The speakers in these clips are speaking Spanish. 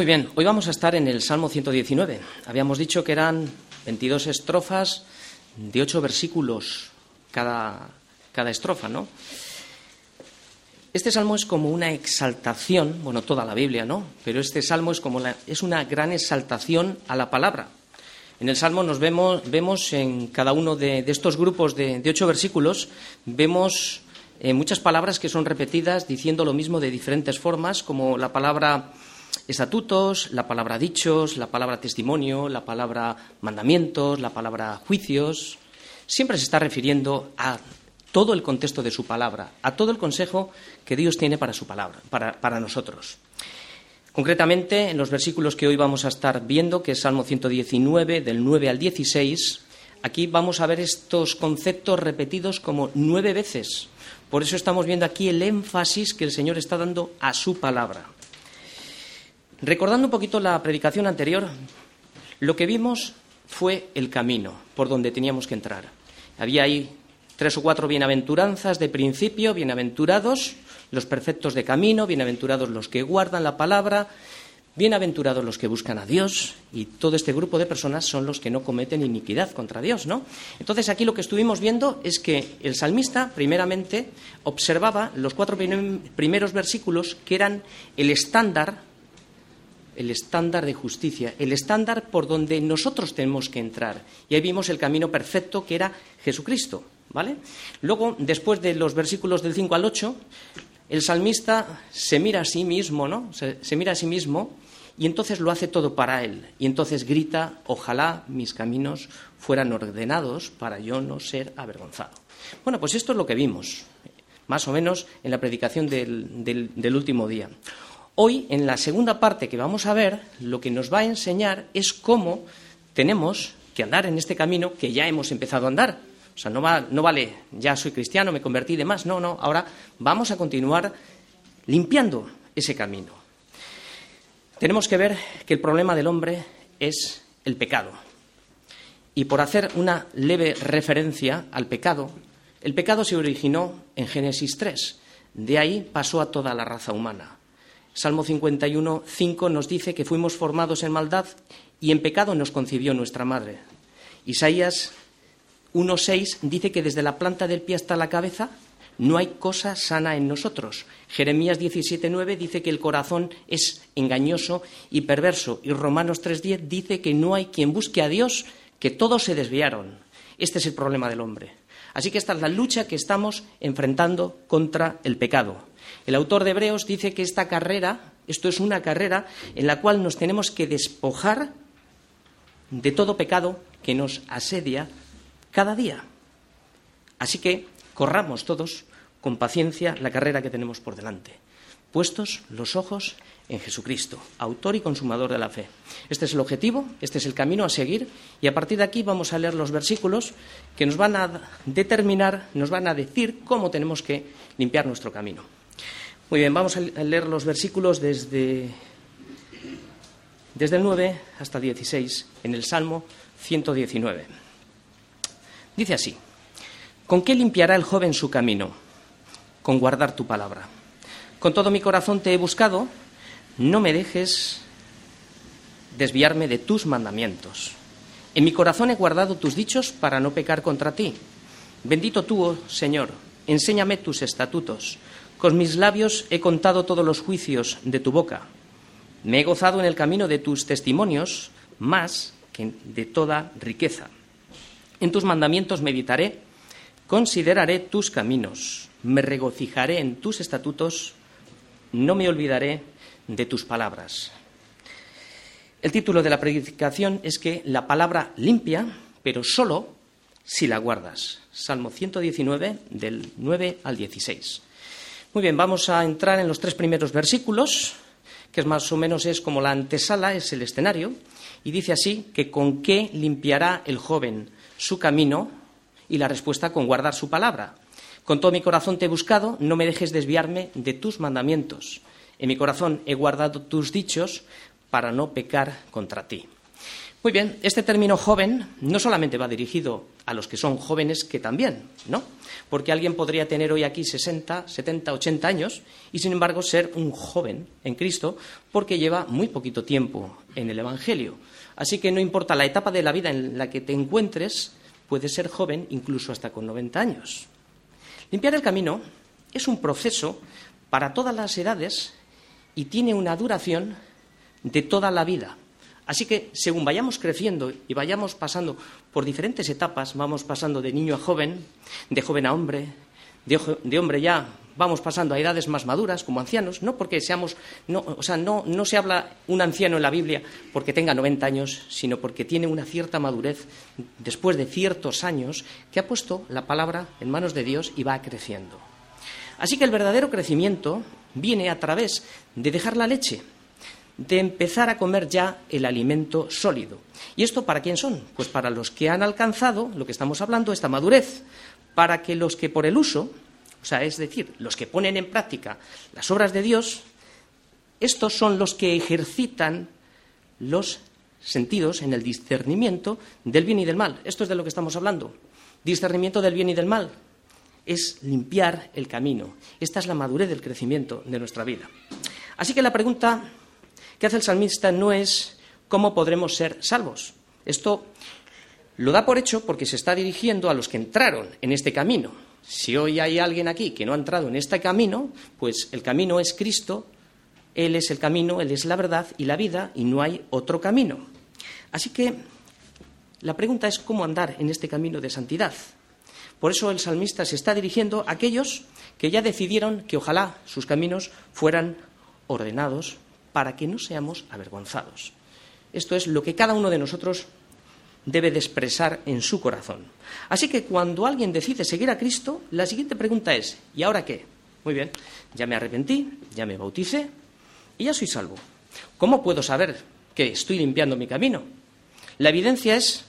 Muy bien, hoy vamos a estar en el Salmo 119. Habíamos dicho que eran 22 estrofas de 8 versículos cada, cada estrofa, ¿no? Este salmo es como una exaltación, bueno, toda la Biblia, ¿no? Pero este salmo es como la, es una gran exaltación a la palabra. En el salmo nos vemos, vemos en cada uno de, estos grupos de, ocho versículos, vemos eh, muchas palabras que son repetidas diciendo lo mismo de diferentes formas, como la palabra estatutos, la palabra dichos, la palabra testimonio, la palabra mandamientos, la palabra juicios. Siempre se está refiriendo a todo el contexto de su palabra, a todo el consejo que Dios tiene para su palabra, para, nosotros. Concretamente, en los versículos que hoy vamos a estar viendo, que es Salmo 119, del 9 al 16, aquí vamos a ver estos conceptos repetidos como nueve veces. Por eso estamos viendo aquí el énfasis que el Señor está dando a su palabra. Recordando un poquito la predicación anterior, lo que vimos fue el camino por donde teníamos que entrar. Había ahí tres o cuatro bienaventuranzas de principio, bienaventurados los perfectos de camino, bienaventurados los que guardan la palabra, bienaventurados los que buscan a Dios, y todo este grupo de personas son los que no cometen iniquidad contra Dios, ¿no? Entonces aquí lo que estuvimos viendo es que el salmista, primeramente, observaba los cuatro primeros versículos que eran el estándar el estándar de justicia, el estándar por donde nosotros tenemos que entrar. Y ahí vimos el camino perfecto que era Jesucristo. ¿Vale? Luego, después de los versículos del 5 al 8, el salmista se mira a sí mismo, ¿no? Se, mira a sí mismo y entonces lo hace todo para él. Y entonces grita, ojalá mis caminos fueran ordenados para yo no ser avergonzado. Bueno, pues esto es lo que vimos, más o menos en la predicación del último día. Hoy, en la segunda parte que vamos a ver, lo que nos va a enseñar es cómo tenemos que andar en este camino que ya hemos empezado a andar. O sea, no, vale, ya soy cristiano, me convertí de más. No, no, ahora vamos a continuar limpiando ese camino. Tenemos que ver que el problema del hombre es el pecado. Y por hacer una leve referencia al pecado, el pecado se originó en Génesis 3. De ahí pasó a toda la raza humana. Salmo 51, 5 nos dice que fuimos formados en maldad y en pecado nos concibió nuestra madre. Isaías 1.6 dice que desde la planta del pie hasta la cabeza no hay cosa sana en nosotros. Jeremías 17.9 dice que el corazón es engañoso y perverso. Y Romanos 3.10 dice que no hay quien busque a Dios, que todos se desviaron. Este es el problema del hombre. Así que esta es la lucha que estamos enfrentando contra el pecado. El autor de Hebreos dice que esta carrera, esto es una carrera en la cual nos tenemos que despojar de todo pecado que nos asedia cada día. Así que corramos todos con paciencia la carrera que tenemos por delante, puestos los ojos en Jesucristo, autor y consumador de la fe. Este es el objetivo, este es el camino a seguir y a partir de aquí vamos a leer los versículos que nos van a determinar, nos van a decir cómo tenemos que limpiar nuestro camino. Muy bien, vamos a leer los versículos desde, desde el 9 hasta 16 en el Salmo 119. Dice así, ¿con qué limpiará el joven su camino? Con guardar tu palabra. Con todo mi corazón te he buscado, no me dejes desviarme de tus mandamientos. En mi corazón he guardado tus dichos para no pecar contra ti. Bendito tú, oh Señor, enséñame tus estatutos. Con mis labios he contado todos los juicios de tu boca. Me he gozado en el camino de tus testimonios más que de toda riqueza. En tus mandamientos meditaré, consideraré tus caminos, me regocijaré en tus estatutos, no me olvidaré de tus palabras. El título de la predicación es que la palabra limpia, pero solo si la guardas. Salmo 119, del 9 al 16. Muy bien, vamos a entrar en los tres primeros versículos, que más o menos es como la antesala, es el escenario, y dice así que con qué limpiará el joven su camino y la respuesta con guardar su palabra. Con todo mi corazón te he buscado, no me dejes desviarme de tus mandamientos. En mi corazón he guardado tus dichos para no pecar contra ti. Muy bien, este término joven no solamente va dirigido a los que son jóvenes, que también, ¿no? Porque alguien podría tener hoy aquí 60, 70, 80 años y, sin embargo, ser un joven en Cristo porque lleva muy poquito tiempo en el Evangelio. Así que no importa la etapa de la vida en la que te encuentres, puedes ser joven incluso hasta con 90 años. Limpiar el camino es un proceso para todas las edades y tiene una duración de toda la vida. Así que según vayamos creciendo y vayamos pasando por diferentes etapas, vamos pasando de niño a joven, de joven a hombre, de, hombre ya vamos pasando a edades más maduras como ancianos, no porque seamos, no, o sea, no, no se habla un anciano en la Biblia porque tenga 90 años, sino porque tiene una cierta madurez después de ciertos años que ha puesto la palabra en manos de Dios y va creciendo. Así que el verdadero crecimiento viene a través de dejar la leche, de empezar a comer ya el alimento sólido. ¿Y esto para quién son? Pues para los que han alcanzado, lo que estamos hablando, esta madurez, para que los que por el uso, o sea, es decir, los que ponen en práctica las obras de Dios, estos son los que ejercitan los sentidos en el discernimiento del bien y del mal. Esto es de lo que estamos hablando. Discernimiento del bien y del mal es limpiar el camino. Esta es la madurez del crecimiento de nuestra vida. Así que la pregunta que hace el salmista no es cómo podremos ser salvos. Esto lo da por hecho porque se está dirigiendo a los que entraron en este camino. Si hoy hay alguien aquí que no ha entrado en este camino, pues el camino es Cristo, Él es el camino, Él es la verdad y la vida, y no hay otro camino. Así que la pregunta es cómo andar en este camino de santidad. Por eso el salmista se está dirigiendo a aquellos que ya decidieron que ojalá sus caminos fueran ordenados para que no seamos avergonzados. Esto es lo que cada uno de nosotros debe de expresar en su corazón. Así que cuando alguien decide seguir a Cristo, la siguiente pregunta es, ¿y ahora qué? Muy bien, ya me arrepentí, ya me bauticé y ya soy salvo. ¿Cómo puedo saber que estoy limpiando mi camino? La evidencia es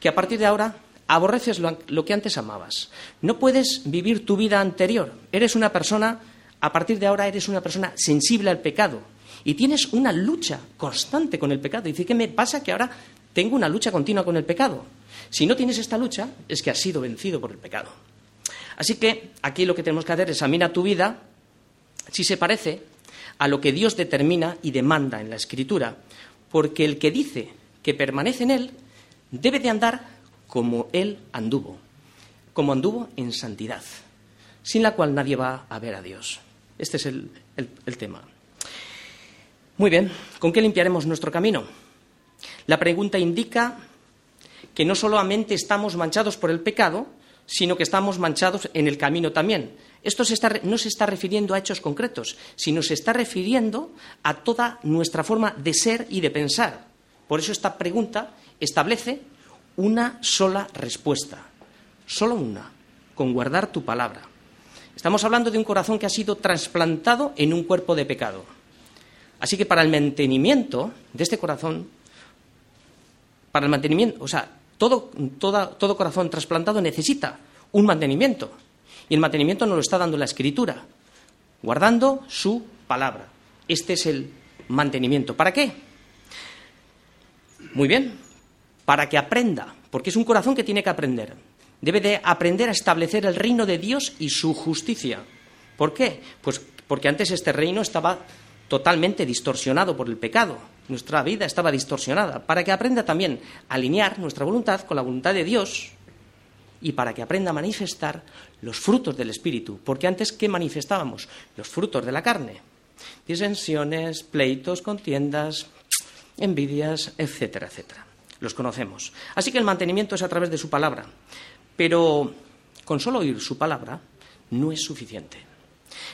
que a partir de ahora aborreces lo, que antes amabas. No puedes vivir tu vida anterior. Eres una persona, a partir de ahora eres una persona sensible al pecado, y tienes una lucha constante con el pecado. Y dice, ¿qué me pasa que ahora tengo una lucha continua con el pecado? Si no tienes esta lucha, es que has sido vencido por el pecado. Así que aquí lo que tenemos que hacer es examinar tu vida si se parece a lo que Dios determina y demanda en la Escritura, porque el que dice que permanece en Él debe de andar como Él anduvo, como anduvo en santidad, sin la cual nadie va a ver a Dios. Este es el, el tema. Muy bien, ¿con qué limpiaremos nuestro camino? La pregunta indica que no solamente estamos manchados por el pecado, sino que estamos manchados en el camino también. Esto no se está refiriendo a hechos concretos, sino se está refiriendo a toda nuestra forma de ser y de pensar. Por eso esta pregunta establece una sola respuesta, solo una, con guardar tu palabra. Estamos hablando de un corazón que ha sido trasplantado en un cuerpo de pecado. Así que para el mantenimiento de este corazón, para el mantenimiento, o sea, todo, corazón trasplantado necesita un mantenimiento. Y el mantenimiento nos lo está dando la Escritura, guardando su palabra. Este es el mantenimiento. ¿Para qué? Muy bien, para que aprenda, porque es un corazón que tiene que aprender. Debe de aprender a establecer el reino de Dios y su justicia. ¿Por qué? Pues porque antes este reino estaba totalmente distorsionado por el pecado. Nuestra vida estaba distorsionada, para que aprenda también a alinear nuestra voluntad con la voluntad de Dios y para que aprenda a manifestar los frutos del Espíritu, porque antes ¿qué manifestábamos? Los frutos de la carne. Disensiones, pleitos, contiendas, envidias, etcétera, etcétera. Los conocemos. Así que el mantenimiento es a través de su palabra, pero con solo oír su palabra no es suficiente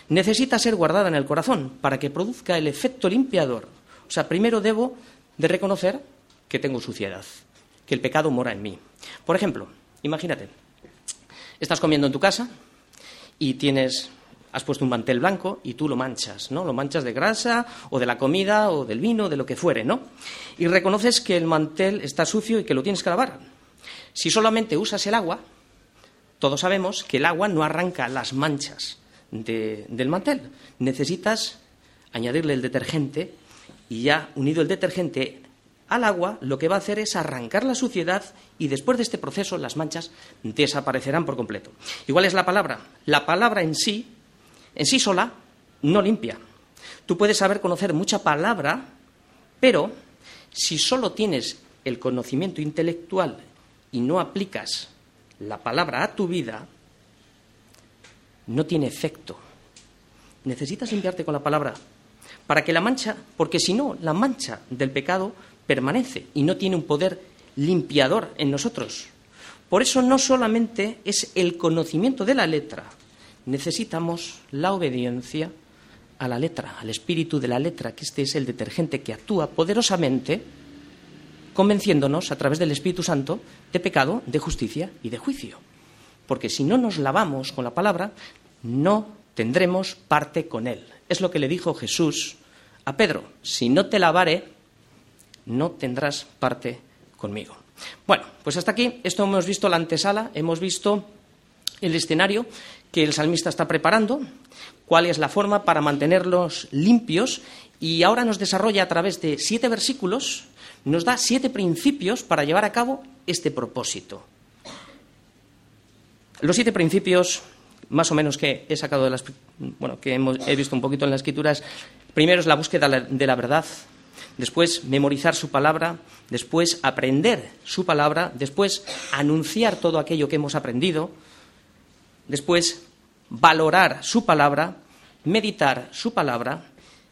necesita ser guardada en el corazón para que produzca el efecto limpiador. O sea, primero debo de reconocer que tengo suciedad, que el pecado mora en mí. Por ejemplo, imagínate, estás comiendo en tu casa y tienes has puesto un mantel blanco y tú lo manchas, ¿no? Lo manchas de grasa o de la comida o del vino, de lo que fuere, ¿no? Y reconoces que el mantel está sucio y que lo tienes que lavar. Si solamente usas el agua, todos sabemos que el agua no arranca las manchas del mantel. Necesitas añadirle el detergente y ya unido el detergente al agua, lo que va a hacer es arrancar la suciedad y después de este proceso las manchas desaparecerán por completo. Igual es la palabra. La palabra en sí, en sí sola, no limpia. Tú puedes saber conocer mucha palabra, pero si solo tienes el conocimiento intelectual y no aplicas la palabra a tu vida, no tiene efecto. Necesitas limpiarte con la palabra para que la mancha, porque si no, la mancha del pecado permanece y no tiene un poder limpiador en nosotros. Por eso no solamente es el conocimiento de la letra, necesitamos la obediencia a la letra, al espíritu de la letra, que este es el detergente que actúa poderosamente, convenciéndonos a través del Espíritu Santo de pecado, de justicia y de juicio. Porque si no nos lavamos con la palabra, no tendremos parte con Él. Es lo que le dijo Jesús a Pedro, si no te lavare, no tendrás parte conmigo. Bueno, pues hasta aquí, esto hemos visto la antesala, hemos visto el escenario que el salmista está preparando, cuál es la forma para mantenerlos limpios y ahora nos desarrolla a través de siete versículos, nos da siete principios para llevar a cabo este propósito. Los siete principios, más o menos que he sacado de las, bueno, que he visto un poquito en las escrituras, Primero es la búsqueda de la verdad, después memorizar su palabra, después aprender su palabra, después anunciar todo aquello que hemos aprendido, después valorar su palabra, meditar su palabra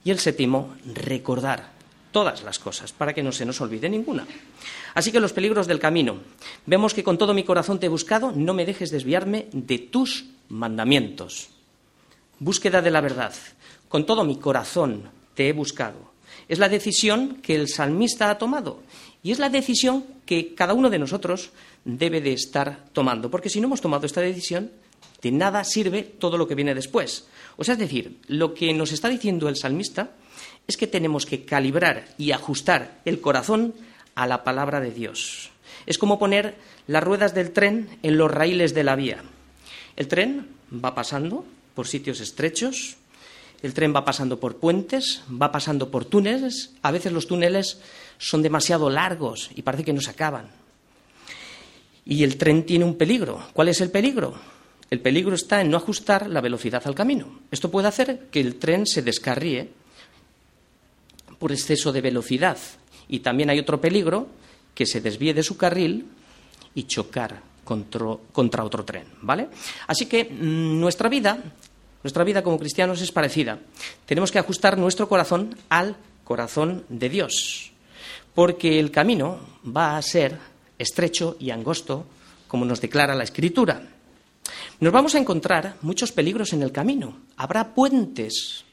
y el séptimo, recordar todas las cosas para que no se nos olvide ninguna. Así que los peligros del camino. Vemos que con todo mi corazón te he buscado, no me dejes desviarme de tus mandamientos. Búsqueda de la verdad. Con todo mi corazón te he buscado. Es la decisión que el salmista ha tomado y es la decisión que cada uno de nosotros debe de estar tomando, porque si no hemos tomado esta decisión, de nada sirve todo lo que viene después. O sea, es decir, lo que nos está diciendo el salmista es que tenemos que calibrar y ajustar el corazón a la palabra de Dios. Es como poner las ruedas del tren en los raíles de la vía. El tren va pasando por sitios estrechos, el tren va pasando por puentes, va pasando por túneles. A veces los túneles son demasiado largos y parece que no se acaban. Y el tren tiene un peligro. ¿Cuál es el peligro? El peligro está en no ajustar la velocidad al camino. Esto puede hacer que el tren se descarríe por exceso de velocidad. Y también hay otro peligro, que se desvíe de su carril y chocar contra, otro tren. ¿vale? Así que mm, nuestra vida nuestra vida como cristianos es parecida. Tenemos que ajustar nuestro corazón al corazón de Dios, porque el camino va a ser estrecho y angosto, como nos declara la Escritura. Nos vamos a encontrar muchos peligros en el camino. Habrá puentes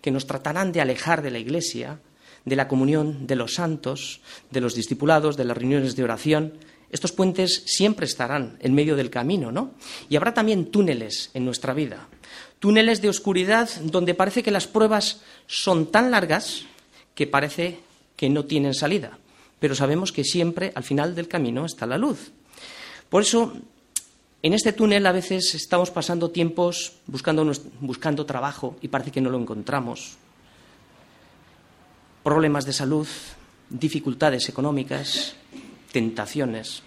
que nos tratarán de alejar de la Iglesia, de la comunión de los santos, de los discipulados, de las reuniones de oración. Estos puentes siempre estarán en medio del camino, ¿no? Y habrá también túneles en nuestra vida túneles de oscuridad donde parece que las pruebas son tan largas que parece que no tienen salida. Pero sabemos que siempre al final del camino está la luz. Por eso, en este túnel a veces estamos pasando tiempos buscando, buscando trabajo y parece que no lo encontramos. Problemas de salud, dificultades económicas, tentaciones.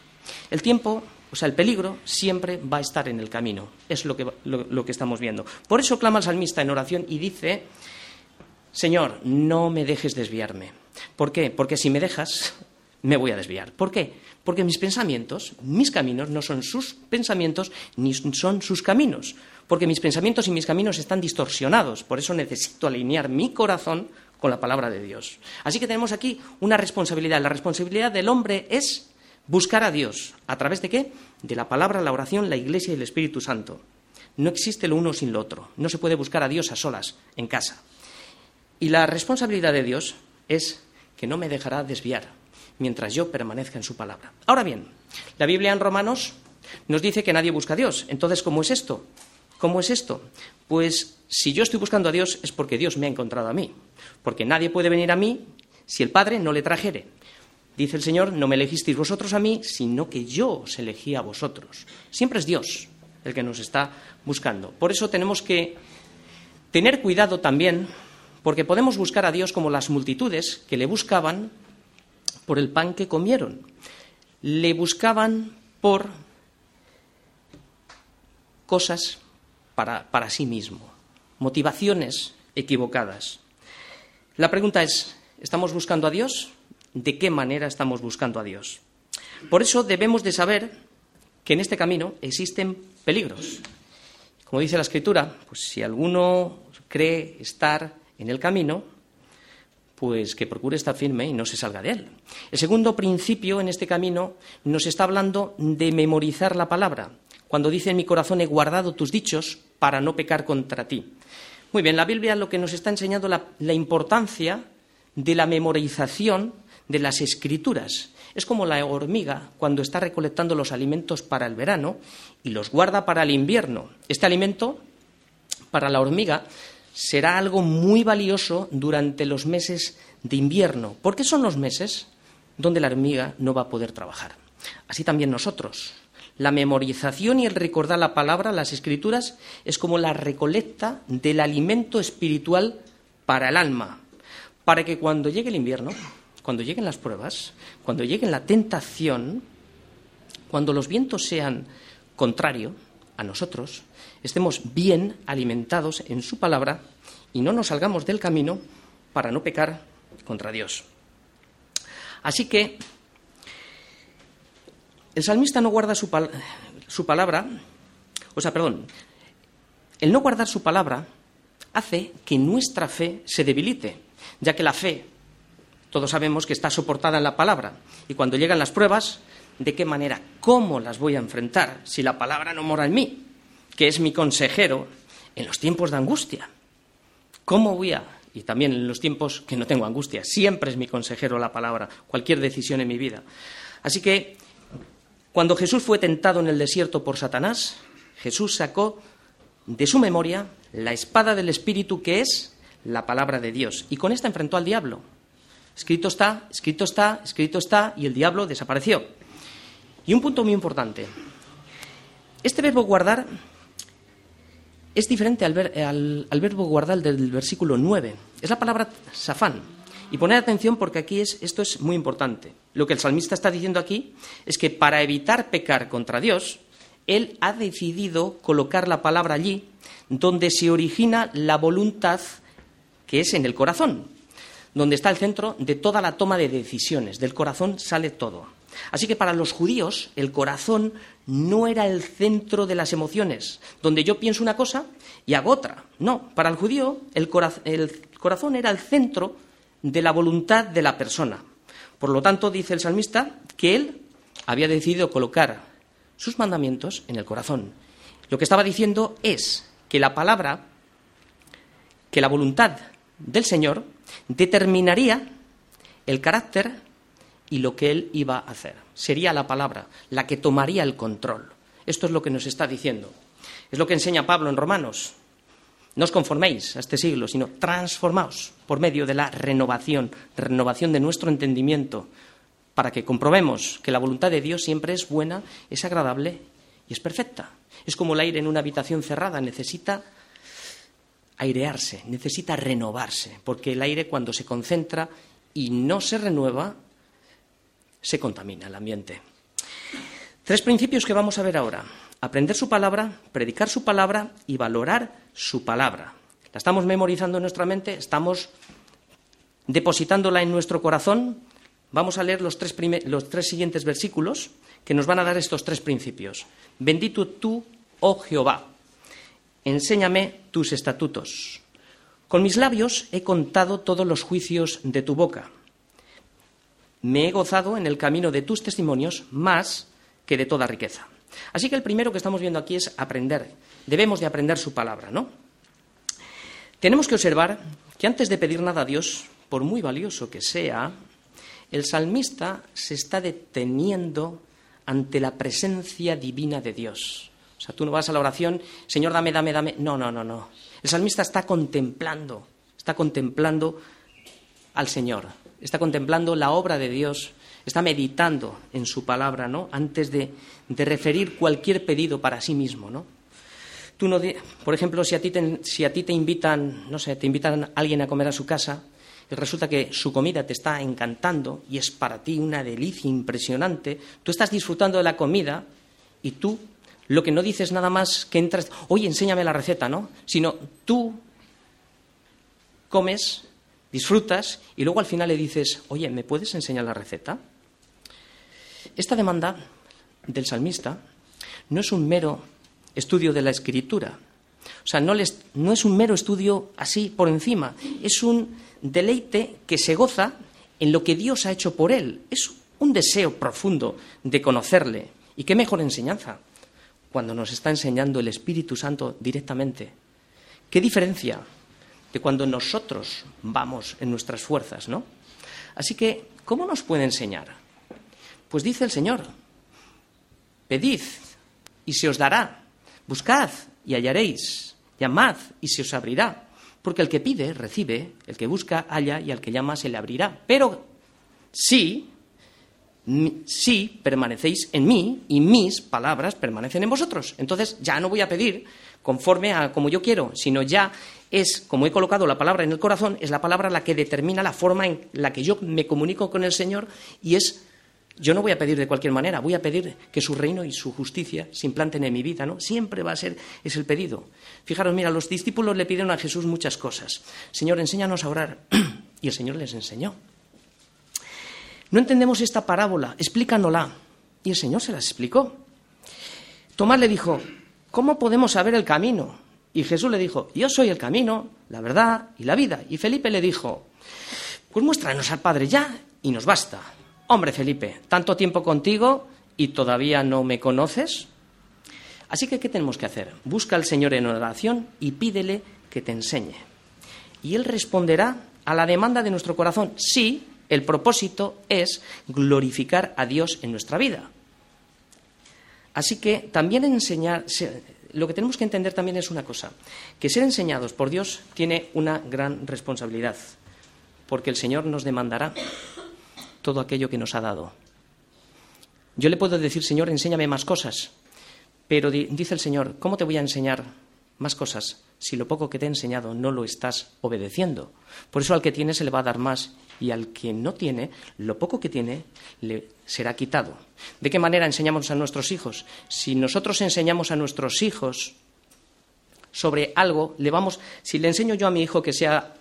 El tiempo o sea, el peligro siempre va a estar en el camino. Es lo que, lo, que estamos viendo. Por eso clama el salmista en oración y dice, Señor, no me dejes desviarme. ¿Por qué? Porque si me dejas, me voy a desviar. ¿Por qué? Porque mis pensamientos, mis caminos, no son sus pensamientos ni son sus caminos. Porque mis pensamientos y mis caminos están distorsionados. Por eso necesito alinear mi corazón con la palabra de Dios. Así que tenemos aquí una responsabilidad. La responsabilidad del hombre es Buscar a Dios. ¿A través de qué? De la palabra, la oración, la iglesia y el Espíritu Santo. No existe lo uno sin lo otro. No se puede buscar a Dios a solas, en casa. Y la responsabilidad de Dios es que no me dejará desviar mientras yo permanezca en su palabra. Ahora bien, la Biblia en Romanos nos dice que nadie busca a Dios. Entonces, ¿cómo es esto? ¿Cómo es esto? Pues si yo estoy buscando a Dios es porque Dios me ha encontrado a mí. Porque nadie puede venir a mí si el Padre no le trajere. Dice el Señor, no me elegisteis vosotros a mí, sino que yo os elegí a vosotros. Siempre es Dios el que nos está buscando. Por eso tenemos que tener cuidado también, porque podemos buscar a Dios como las multitudes que le buscaban por el pan que comieron. Le buscaban por cosas para, para sí mismo, motivaciones equivocadas. La pregunta es, ¿estamos buscando a Dios? ¿De qué manera estamos buscando a Dios? Por eso debemos de saber que en este camino existen peligros. Como dice la Escritura, pues si alguno cree estar en el camino, pues que procure estar firme y no se salga de él. El segundo principio en este camino nos está hablando de memorizar la palabra. Cuando dice en mi corazón he guardado tus dichos para no pecar contra ti. Muy bien, la Biblia lo que nos está enseñando la, la importancia de la memorización de las escrituras. Es como la hormiga cuando está recolectando los alimentos para el verano y los guarda para el invierno. Este alimento, para la hormiga, será algo muy valioso durante los meses de invierno, porque son los meses donde la hormiga no va a poder trabajar. Así también nosotros. La memorización y el recordar la palabra, las escrituras, es como la recolecta del alimento espiritual para el alma, para que cuando llegue el invierno, cuando lleguen las pruebas, cuando llegue la tentación, cuando los vientos sean contrarios a nosotros, estemos bien alimentados en su palabra y no nos salgamos del camino para no pecar contra Dios. Así que el salmista no guarda su, palabra, o sea, perdón, el no guardar su palabra hace que nuestra fe se debilite, ya que la fe, todos sabemos que está soportada en la palabra, y cuando llegan las pruebas, ¿de qué manera? ¿Cómo las voy a enfrentar si la palabra no mora en mí? que es mi consejero en los tiempos de angustia. ¿Cómo voy a.? Y también en los tiempos que no tengo angustia. Siempre es mi consejero la palabra, cualquier decisión en mi vida. Así que, cuando Jesús fue tentado en el desierto por Satanás, Jesús sacó de su memoria la espada del Espíritu que es la palabra de Dios. Y con esta enfrentó al diablo. Escrito está, escrito está, escrito está, y el diablo desapareció. Y un punto muy importante. Este verbo guardar es diferente al, verbo guardar del versículo 9. Es la palabra safán. Y poned atención porque aquí es, esto es muy importante. Lo que el salmista está diciendo aquí es que para evitar pecar contra Dios, él ha decidido colocar la palabra allí donde se origina la voluntad que es en el corazón, donde está el centro de toda la toma de decisiones. Del corazón sale todo. Así que para los judíos el corazón no era el centro de las emociones, donde yo pienso una cosa y hago otra. No, para el judío el, corazón era el centro de la voluntad de la persona. Por lo tanto, dice el salmista que él había decidido colocar sus mandamientos en el corazón. Lo que estaba diciendo es que la palabra, que la voluntad del Señor determinaría el carácter y lo que él iba a hacer. Sería la palabra la que tomaría el control. Esto es lo que nos está diciendo. Es lo que enseña Pablo en Romanos. No os conforméis a este siglo, sino transformaos por medio de la renovación, renovación de nuestro entendimiento, para que comprobemos que la voluntad de Dios siempre es buena, es agradable y es perfecta. Es como el aire en una habitación cerrada, necesita airearse, necesita renovarse, porque el aire cuando se concentra y no se renueva, se contamina el ambiente. Tres principios que vamos a ver ahora. Aprender su palabra, predicar su palabra y valorar su palabra. La estamos memorizando en nuestra mente, estamos depositándola en nuestro corazón. Vamos a leer los tres, siguientes versículos que nos van a dar estos tres principios. Bendito tú, oh Jehová, enséñame tus estatutos. Con mis labios he contado todos los juicios de tu boca me he gozado en el camino de tus testimonios más que de toda riqueza. Así que el primero que estamos viendo aquí es aprender. Debemos de aprender su palabra, ¿no? Tenemos que observar que antes de pedir nada a Dios, por muy valioso que sea, el salmista se está deteniendo ante la presencia divina de Dios. O sea, tú no vas a la oración, Señor, dame, dame, dame. No, no, no, no. El salmista está contemplando, está contemplando al Señor, está contemplando la obra de Dios, está meditando en su palabra, ¿no? Antes de, referir cualquier pedido para sí mismo, ¿no? Tú no, por ejemplo, si a, ti te, si a ti te invitan, no sé, te invitan a alguien a comer a su casa, y resulta que su comida te está encantando y es para ti una delicia impresionante, tú estás disfrutando de la comida y tú lo que no dices nada más que entras, oye, enséñame la receta, ¿no? Sino tú comes, disfrutas y luego al final le dices, oye, ¿me puedes enseñar la receta? Esta demanda del salmista no es un mero estudio de la escritura, o sea, no, no es un mero estudio así por encima, es un deleite que se goza en lo que Dios ha hecho por él, es un deseo profundo de conocerle. ¿Y qué mejor enseñanza? Cuando nos está enseñando el Espíritu Santo directamente. ¿Qué diferencia de cuando nosotros vamos en nuestras fuerzas, no? Así que, ¿cómo nos puede enseñar? Pues dice el Señor, pedid y se os dará, buscad y hallaréis, llamad y se os abrirá, porque el que pide, recibe, el que busca, halla y al que llama se le abrirá. Pero sí permanecéis en mí y mis palabras permanecen en vosotros. Entonces ya no voy a pedir conforme a como yo quiero, sino ya es, como he colocado la palabra en el corazón, es la palabra la que determina la forma en la que yo me comunico con el Señor y es yo no voy a pedir de cualquier manera, voy a pedir que su reino y su justicia se implanten en mi vida, ¿no? Siempre va a ser, es el pedido. Fijaros, mira, los discípulos le pidieron a Jesús muchas cosas. Señor, enséñanos a orar. y el Señor les enseñó. No entendemos esta parábola, explícanosla. Y el Señor se las explicó. Tomás le dijo, ¿cómo podemos saber el camino? Y Jesús le dijo, yo soy el camino, la verdad y la vida. Y Felipe le dijo, pues muéstranos al Padre ya y nos basta. Hombre, Felipe, tanto tiempo contigo y todavía no me conoces. Así que, ¿qué tenemos que hacer? Busca al Señor en oración y pídele que te enseñe. Y Él responderá a la demanda de nuestro corazón. Sí, el propósito es glorificar a Dios en nuestra vida. Así que también enseñar, lo que tenemos que entender también es una cosa, que ser enseñados por Dios tiene una gran responsabilidad, porque el Señor nos demandará todo aquello que nos ha dado. Yo le puedo decir, Señor, enséñame más cosas, pero dice el Señor, ¿cómo te voy a enseñar más cosas si lo poco que te he enseñado no lo estás obedeciendo? Por eso al que tiene se le va a dar más y al que no tiene, lo poco que tiene le será quitado. ¿De qué manera enseñamos a nuestros hijos? Si nosotros enseñamos a nuestros hijos sobre algo, le vamos, si le enseño yo a mi hijo que sea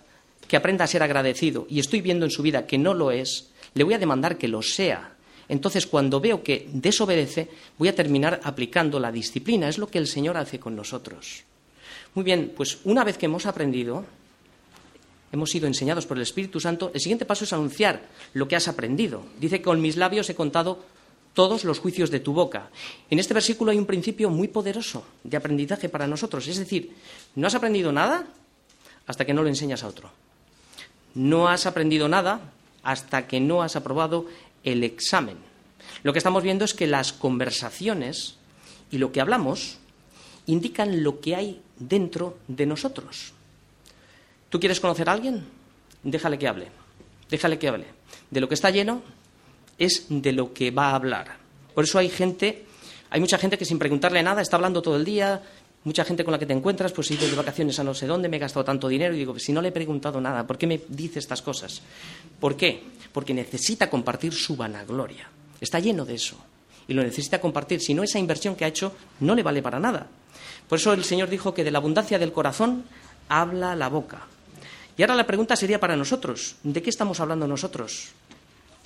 que aprenda a ser agradecido y estoy viendo en su vida que no lo es, le voy a demandar que lo sea. Entonces, cuando veo que desobedece, voy a terminar aplicando la disciplina. Es lo que el Señor hace con nosotros. Muy bien, pues una vez que hemos aprendido, hemos sido enseñados por el Espíritu Santo, el siguiente paso es anunciar lo que has aprendido. Dice que con mis labios he contado todos los juicios de tu boca. En este versículo hay un principio muy poderoso de aprendizaje para nosotros. Es decir, no has aprendido nada hasta que no lo enseñas a otro. No has aprendido nada hasta que no has aprobado el examen. Lo que estamos viendo es que las conversaciones y lo que hablamos indican lo que hay dentro de nosotros. ¿Tú quieres conocer a alguien? Déjale que hable. Déjale que hable. De lo que está lleno es de lo que va a hablar. Por eso hay gente, hay mucha gente que sin preguntarle nada está hablando todo el día, Mucha gente con la que te encuentras, pues he ido de vacaciones a no sé dónde, me he gastado tanto dinero y digo, si no le he preguntado nada, ¿por qué me dice estas cosas? ¿Por qué? Porque necesita compartir su vanagloria. Está lleno de eso. Y lo necesita compartir. Si no, esa inversión que ha hecho no le vale para nada. Por eso el Señor dijo que de la abundancia del corazón habla la boca. Y ahora la pregunta sería para nosotros, ¿de qué estamos hablando nosotros?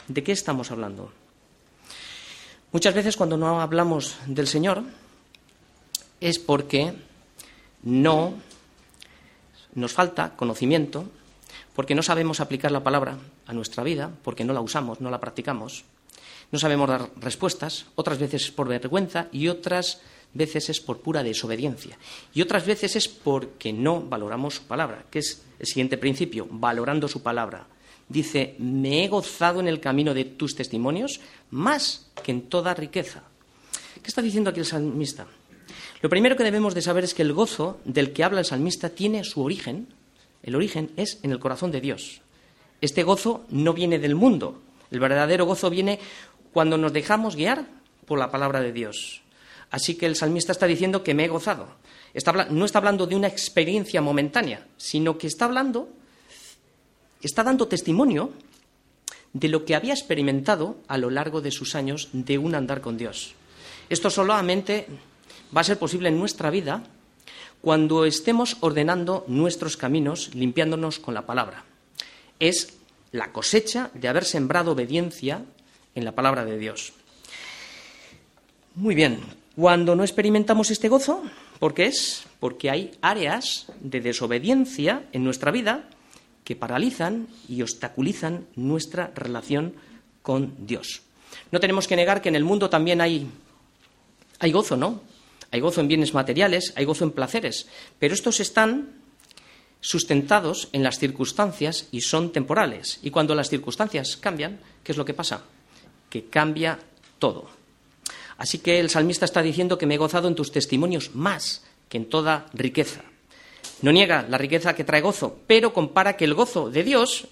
¿De qué estamos hablando? Muchas veces cuando no hablamos del Señor, es porque no nos falta conocimiento, porque no sabemos aplicar la palabra a nuestra vida, porque no la usamos, no la practicamos, no sabemos dar respuestas, otras veces es por vergüenza y otras veces es por pura desobediencia. Y otras veces es porque no valoramos su palabra, que es el siguiente principio, valorando su palabra. Dice, me he gozado en el camino de tus testimonios más que en toda riqueza. ¿Qué está diciendo aquí el salmista? Lo primero que debemos de saber es que el gozo del que habla el salmista tiene su origen, el origen es en el corazón de Dios. Este gozo no viene del mundo, el verdadero gozo viene cuando nos dejamos guiar por la palabra de Dios. Así que el salmista está diciendo que me he gozado. no está hablando de una experiencia momentánea, sino que está hablando está dando testimonio de lo que había experimentado a lo largo de sus años de un andar con Dios. Esto solamente va a ser posible en nuestra vida cuando estemos ordenando nuestros caminos, limpiándonos con la palabra. Es la cosecha de haber sembrado obediencia en la palabra de Dios. Muy bien, cuando no experimentamos este gozo, ¿por qué es? Porque hay áreas de desobediencia en nuestra vida que paralizan y obstaculizan nuestra relación con Dios. No tenemos que negar que en el mundo también hay, hay gozo, ¿no? Hay gozo en bienes materiales, hay gozo en placeres, pero estos están sustentados en las circunstancias y son temporales. Y cuando las circunstancias cambian, ¿qué es lo que pasa? Que cambia todo. Así que el salmista está diciendo que me he gozado en tus testimonios más que en toda riqueza. No niega la riqueza que trae gozo, pero compara que el gozo de Dios,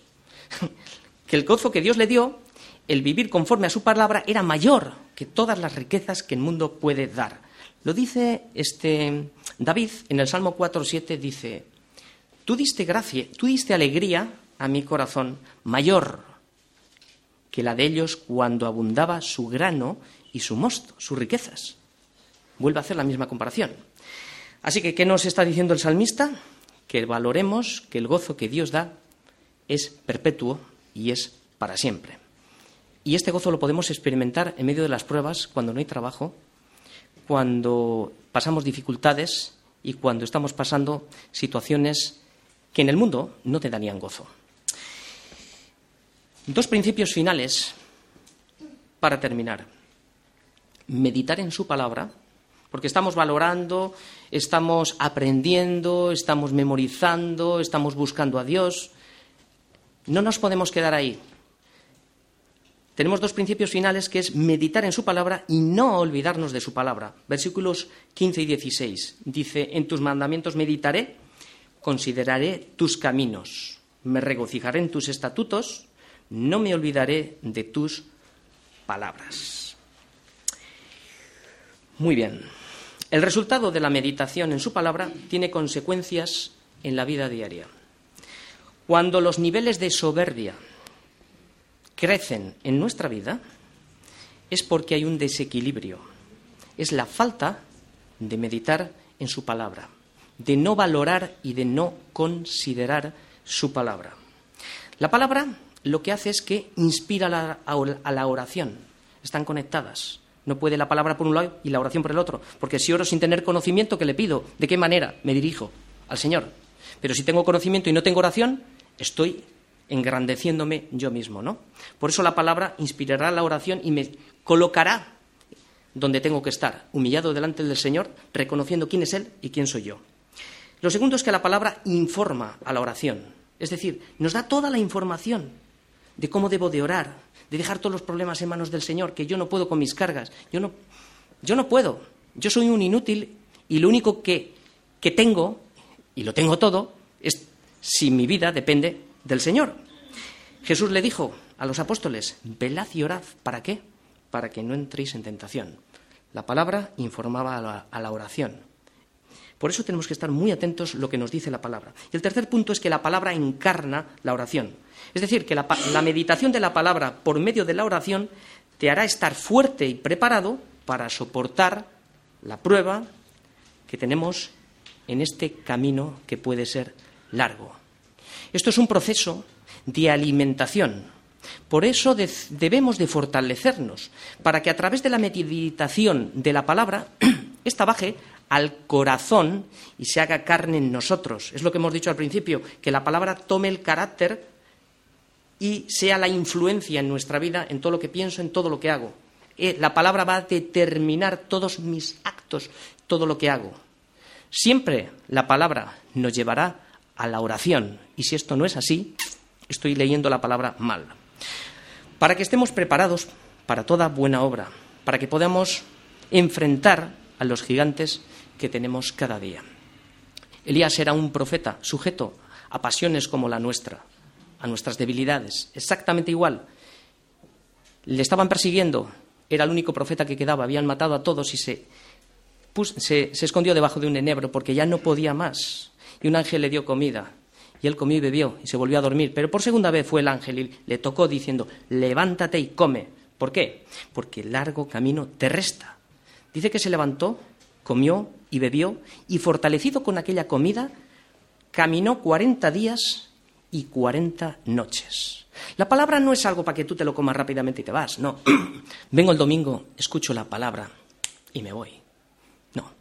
que el gozo que Dios le dio, el vivir conforme a su palabra, era mayor que todas las riquezas que el mundo puede dar. Lo dice este David en el Salmo 4:7 dice, Tú diste gracia, tú diste alegría a mi corazón mayor que la de ellos cuando abundaba su grano y su mosto, sus riquezas. Vuelve a hacer la misma comparación. Así que, ¿qué nos está diciendo el salmista? Que valoremos que el gozo que Dios da es perpetuo y es para siempre. Y este gozo lo podemos experimentar en medio de las pruebas, cuando no hay trabajo, cuando pasamos dificultades y cuando estamos pasando situaciones que en el mundo no te darían gozo. Dos principios finales para terminar. Meditar en su palabra, porque estamos valorando, estamos aprendiendo, estamos memorizando, estamos buscando a Dios. No nos podemos quedar ahí tenemos dos principios finales que es meditar en su palabra y no olvidarnos de su palabra. Versículos 15 y 16. Dice, en tus mandamientos meditaré, consideraré tus caminos, me regocijaré en tus estatutos, no me olvidaré de tus palabras. Muy bien. El resultado de la meditación en su palabra tiene consecuencias en la vida diaria. Cuando los niveles de soberbia, crecen en nuestra vida es porque hay un desequilibrio. Es la falta de meditar en su palabra, de no valorar y de no considerar su palabra. La palabra lo que hace es que inspira a la oración. Están conectadas. No puede la palabra por un lado y la oración por el otro. Porque si oro sin tener conocimiento, ¿qué le pido? ¿De qué manera me dirijo al Señor? Pero si tengo conocimiento y no tengo oración, estoy engrandeciéndome yo mismo, ¿no? Por eso la palabra inspirará la oración y me colocará donde tengo que estar, humillado delante del Señor, reconociendo quién es Él y quién soy yo. Lo segundo es que la palabra informa a la oración, es decir, nos da toda la información de cómo debo de orar, de dejar todos los problemas en manos del Señor, que yo no puedo con mis cargas, yo no, puedo, yo soy un inútil y lo único que, que tengo, y lo tengo todo, es si mi vida depende del Señor. Jesús le dijo a los apóstoles, velad y orad. ¿Para qué? Para que no entréis en tentación. La palabra informaba a la, oración. Por eso tenemos que estar muy atentos a lo que nos dice la palabra. Y el tercer punto es que la palabra encarna la oración. Es decir, que la, meditación de la palabra por medio de la oración te hará estar fuerte y preparado para soportar la prueba que tenemos en este camino que puede ser largo. Esto es un proceso de alimentación. Por eso debemos de fortalecernos, para que a través de la meditación de la palabra, esta baje al corazón y se haga carne en nosotros. Es lo que hemos dicho al principio, que la palabra tome el carácter y sea la influencia en nuestra vida, en todo lo que pienso, en todo lo que hago. Eh, la palabra va a determinar todos mis actos, todo lo que hago. Siempre la palabra nos llevará a la oración. Y si esto no es así, estoy leyendo la palabra mal. Para que estemos preparados para toda buena obra, para que podamos enfrentar a los gigantes que tenemos cada día. Elías era un profeta sujeto a pasiones como la nuestra, a nuestras debilidades, exactamente igual. Le estaban persiguiendo, era el único profeta que quedaba, habían matado a todos y se, se escondió debajo de un enebro porque ya no podía más y un ángel le dio comida Y él comió y bebió y se volvió a dormir. Pero por segunda vez fue el ángel y le tocó diciendo, levántate y come. ¿Por qué? Porque el largo camino te resta. Dice que se levantó, comió y bebió y fortalecido con aquella comida, caminó cuarenta días y cuarenta noches. La palabra no es algo para que tú te lo comas rápidamente y te vas, no. Vengo el domingo, escucho la palabra y me voy. No.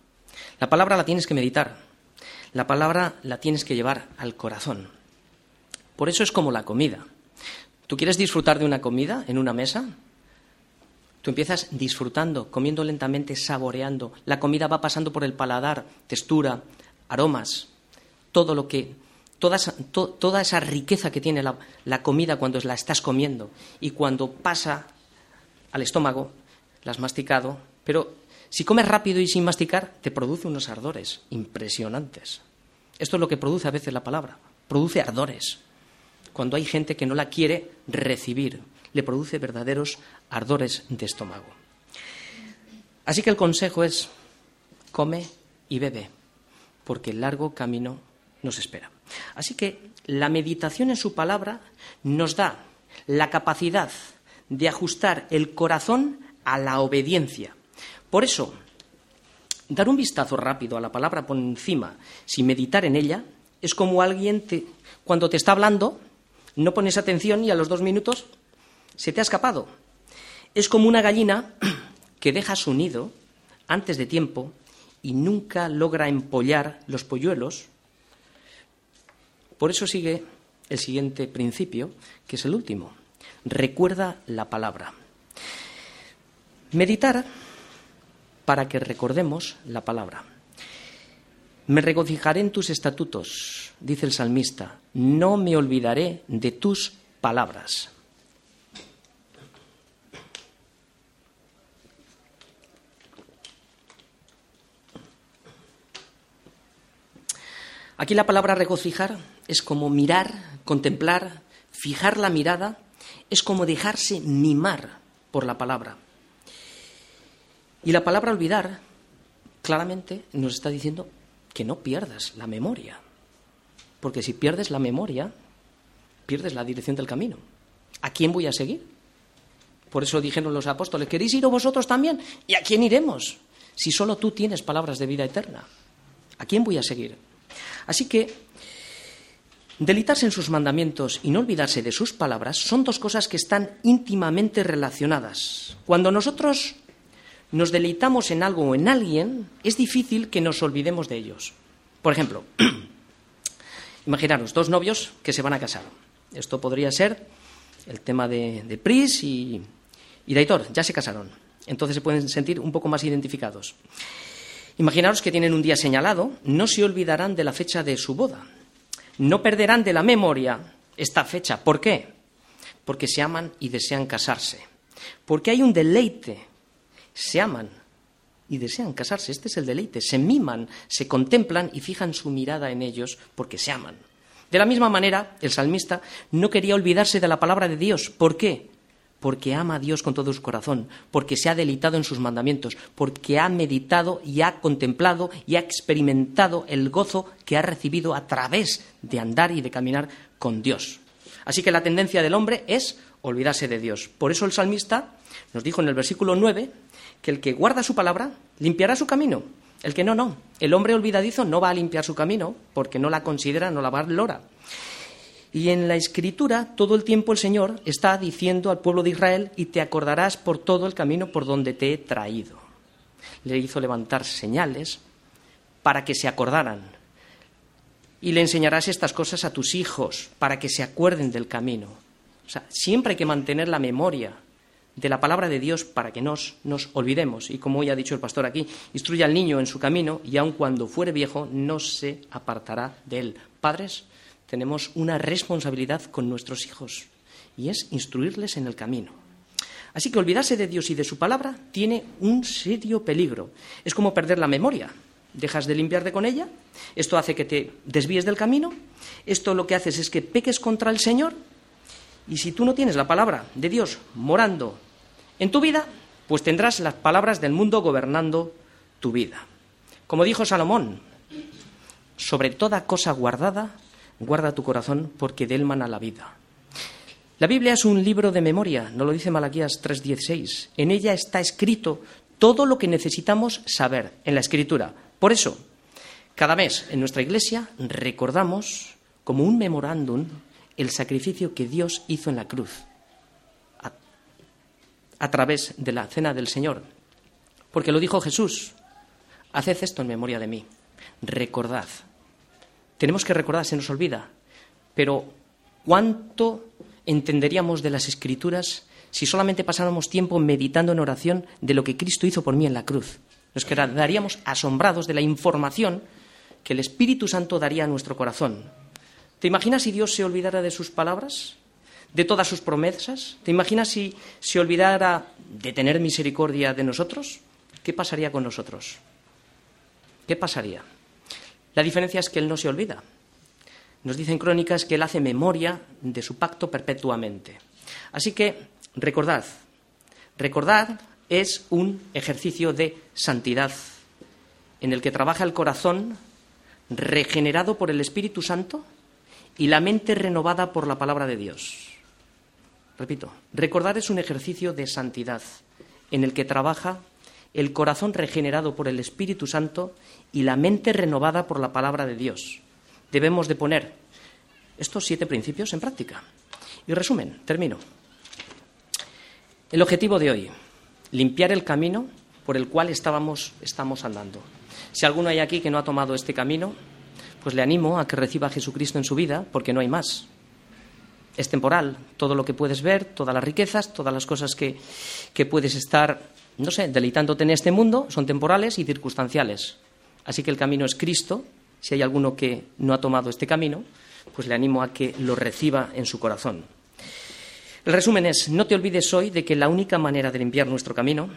La palabra la tienes que meditar. La palabra la tienes que llevar al corazón. Por eso es como la comida. ¿Tú quieres disfrutar de una comida en una mesa? Tú empiezas disfrutando, comiendo lentamente, saboreando. La comida va pasando por el paladar, textura, aromas, todo lo que, toda esa, riqueza que tiene la, comida cuando la estás comiendo y cuando pasa al estómago, la has masticado, pero si comes rápido y sin masticar, te produce unos ardores impresionantes. Esto es lo que produce a veces la palabra, produce ardores. Cuando hay gente que no la quiere recibir, le produce verdaderos ardores de estómago. Así que el consejo es, come y bebe, porque el largo camino nos espera. Así que la meditación en su palabra nos da la capacidad de ajustar el corazón a la obediencia. Por eso, dar un vistazo rápido a la palabra por encima, sin meditar en ella, es como alguien cuando te está hablando, no pones atención y a los dos minutos se te ha escapado. Es como una gallina que deja su nido antes de tiempo y nunca logra empollar los polluelos. Por eso sigue el siguiente principio, que es el último. Recuerda la palabra. Meditar para que recordemos la palabra. Me regocijaré en tus estatutos, dice el salmista, no me olvidaré de tus palabras. Aquí la palabra regocijar es como mirar, contemplar, fijar la mirada, es como dejarse mimar por la palabra. Y la palabra olvidar claramente nos está diciendo que no pierdas la memoria, porque si pierdes la memoria, pierdes la dirección del camino. ¿A quién voy a seguir? Por eso dijeron los apóstoles, ¿queréis ir vosotros también? ¿Y a quién iremos? Si solo tú tienes palabras de vida eterna. ¿A quién voy a seguir? Así que delitarse en sus mandamientos y no olvidarse de sus palabras son dos cosas que están íntimamente relacionadas. Cuando nosotros nos deleitamos en algo o en alguien, es difícil que nos olvidemos de ellos. Por ejemplo, imaginaros dos novios que se van a casar. Esto podría ser el tema de, Pris y, y ya se casaron. Entonces se pueden sentir un poco más identificados. Imaginaros que tienen un día señalado, no se olvidarán de la fecha de su boda. No perderán de la memoria esta fecha. ¿Por qué? Porque se aman y desean casarse. Porque hay un deleite. Se aman y desean casarse. Este es el deleite. Se miman, se contemplan y fijan su mirada en ellos porque se aman. De la misma manera, el salmista no quería olvidarse de la palabra de Dios. ¿Por qué? porque ama a Dios con todo su corazón, porque se ha delitado en sus mandamientos, porque ha meditado y ha contemplado y ha experimentado el gozo que ha recibido a través de andar y de caminar con Dios. Así que la tendencia del hombre es olvidarse de Dios. Por eso el salmista nos dijo en el versículo 9 que el que guarda su palabra limpiará su camino. El que no, no. El hombre olvidadizo no va a limpiar su camino porque no la considera, no la valora. Y en la escritura todo el tiempo el Señor está diciendo al pueblo de Israel, y te acordarás por todo el camino por donde te he traído. Le hizo levantar señales para que se acordaran. Y le enseñarás estas cosas a tus hijos para que se acuerden del camino. O sea, siempre hay que mantener la memoria de la palabra de Dios para que nos, nos olvidemos. Y como hoy ha dicho el pastor aquí, instruye al niño en su camino y aun cuando fuere viejo no se apartará de él. Padres, tenemos una responsabilidad con nuestros hijos y es instruirles en el camino. Así que olvidarse de Dios y de su palabra tiene un serio peligro. Es como perder la memoria. Dejas de limpiarte con ella, esto hace que te desvíes del camino, esto lo que haces es que peques contra el Señor y si tú no tienes la palabra de Dios morando en tu vida, pues tendrás las palabras del mundo gobernando tu vida. Como dijo Salomón, sobre toda cosa guardada, Guarda tu corazón porque de él mana la vida. La Biblia es un libro de memoria, no lo dice Malaquías 3:16. En ella está escrito todo lo que necesitamos saber en la Escritura. Por eso, cada mes en nuestra iglesia recordamos como un memorándum el sacrificio que Dios hizo en la cruz a, través de la cena del Señor. Porque lo dijo Jesús, haced esto en memoria de mí, recordad. Tenemos que recordar, se nos olvida, pero ¿cuánto entenderíamos de las escrituras si solamente pasáramos tiempo meditando en oración de lo que Cristo hizo por mí en la cruz? Nos quedaríamos asombrados de la información que el Espíritu Santo daría a nuestro corazón. ¿Te imaginas si Dios se olvidara de sus palabras? ¿De todas sus promesas? ¿Te imaginas si se olvidara de tener misericordia de nosotros? ¿Qué pasaría con nosotros? ¿Qué pasaría? La diferencia es que Él no se olvida. Nos dicen crónicas que Él hace memoria de su pacto perpetuamente. Así que recordad, recordad es un ejercicio de santidad en el que trabaja el corazón regenerado por el Espíritu Santo y la mente renovada por la palabra de Dios. Repito, recordar es un ejercicio de santidad en el que trabaja el corazón regenerado por el Espíritu Santo y la mente renovada por la palabra de Dios. Debemos de poner estos siete principios en práctica. Y resumen, termino. El objetivo de hoy, limpiar el camino por el cual estábamos, estamos andando. Si alguno hay aquí que no ha tomado este camino, pues le animo a que reciba a Jesucristo en su vida, porque no hay más. Es temporal, todo lo que puedes ver, todas las riquezas, todas las cosas que, puedes estar, no sé, deleitándote en este mundo, son temporales y circunstanciales. Así que el camino es Cristo. Si hay alguno que no ha tomado este camino, pues le animo a que lo reciba en su corazón. El resumen es, no te olvides hoy de que la única manera de limpiar nuestro camino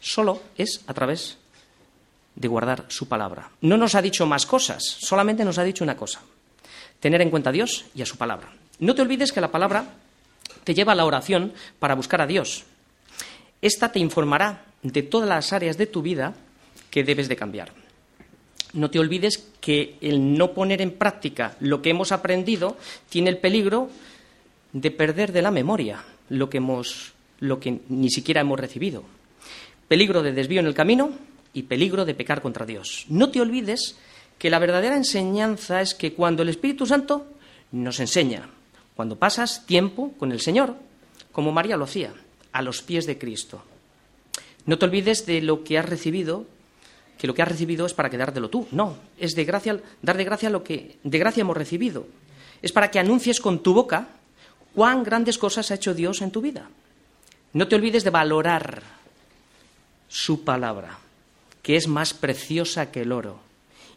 solo es a través de guardar su palabra. No nos ha dicho más cosas, solamente nos ha dicho una cosa, tener en cuenta a Dios y a su palabra. No te olvides que la palabra te lleva a la oración para buscar a Dios. Esta te informará de todas las áreas de tu vida que debes de cambiar. No te olvides que el no poner en práctica lo que hemos aprendido tiene el peligro de perder de la memoria lo que hemos lo que ni siquiera hemos recibido. Peligro de desvío en el camino y peligro de pecar contra Dios. No te olvides que la verdadera enseñanza es que cuando el Espíritu Santo nos enseña, cuando pasas tiempo con el Señor, como María lo hacía, a los pies de Cristo. No te olvides de lo que has recibido, que lo que has recibido es para quedártelo tú. No, es de gracia, dar de gracia lo que de gracia hemos recibido. Es para que anuncies con tu boca cuán grandes cosas ha hecho Dios en tu vida. No te olvides de valorar su palabra que es más preciosa que el oro,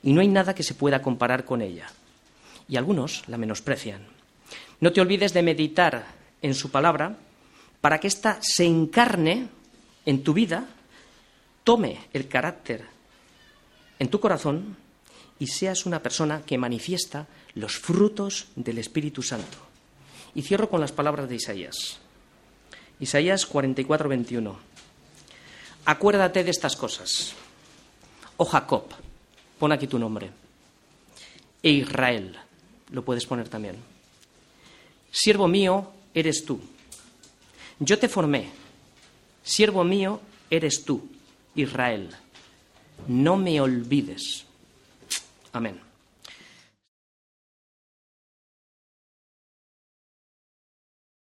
y no hay nada que se pueda comparar con ella. Y algunos la menosprecian. No te olvides de meditar en su palabra para que ésta se encarne en tu vida, tome el carácter en tu corazón y seas una persona que manifiesta los frutos del Espíritu Santo. Y cierro con las palabras de Isaías. Isaías 44, 21. Acuérdate de estas cosas o Jacob, pon aquí tu nombre, e Israel, lo puedes poner también. Siervo mío eres tú. Yo te formé. Siervo mío eres tú, Israel. No me olvides. Amén.